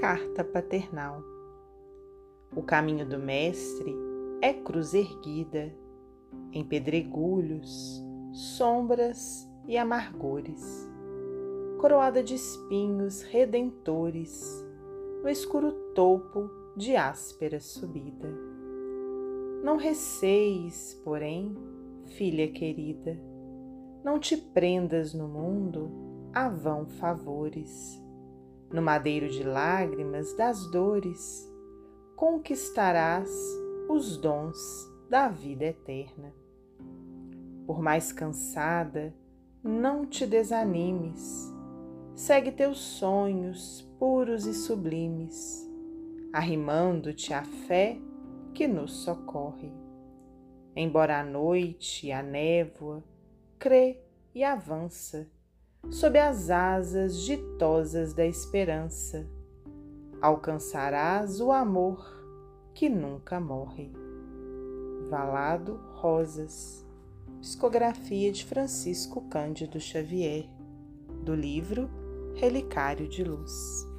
carta paternal. O caminho do Mestre é cruz erguida, em pedregulhos, sombras e amargores, coroada de espinhos redentores, no escuro topo de áspera subida. Não receis, porém, filha querida, não te prendas no mundo a vão favores. No madeiro de lágrimas das dores, conquistarás os dons da vida eterna. Por mais cansada, não te desanimes, segue teus sonhos puros e sublimes, arrimando-te à fé que nos socorre. Embora a noite e a névoa, crê e avança sob as asas ditosas da esperança. Alcançarás o amor que nunca morre. Valado Rosas, psicografia de Francisco Cândido Xavier, do livro Relicário de Luz.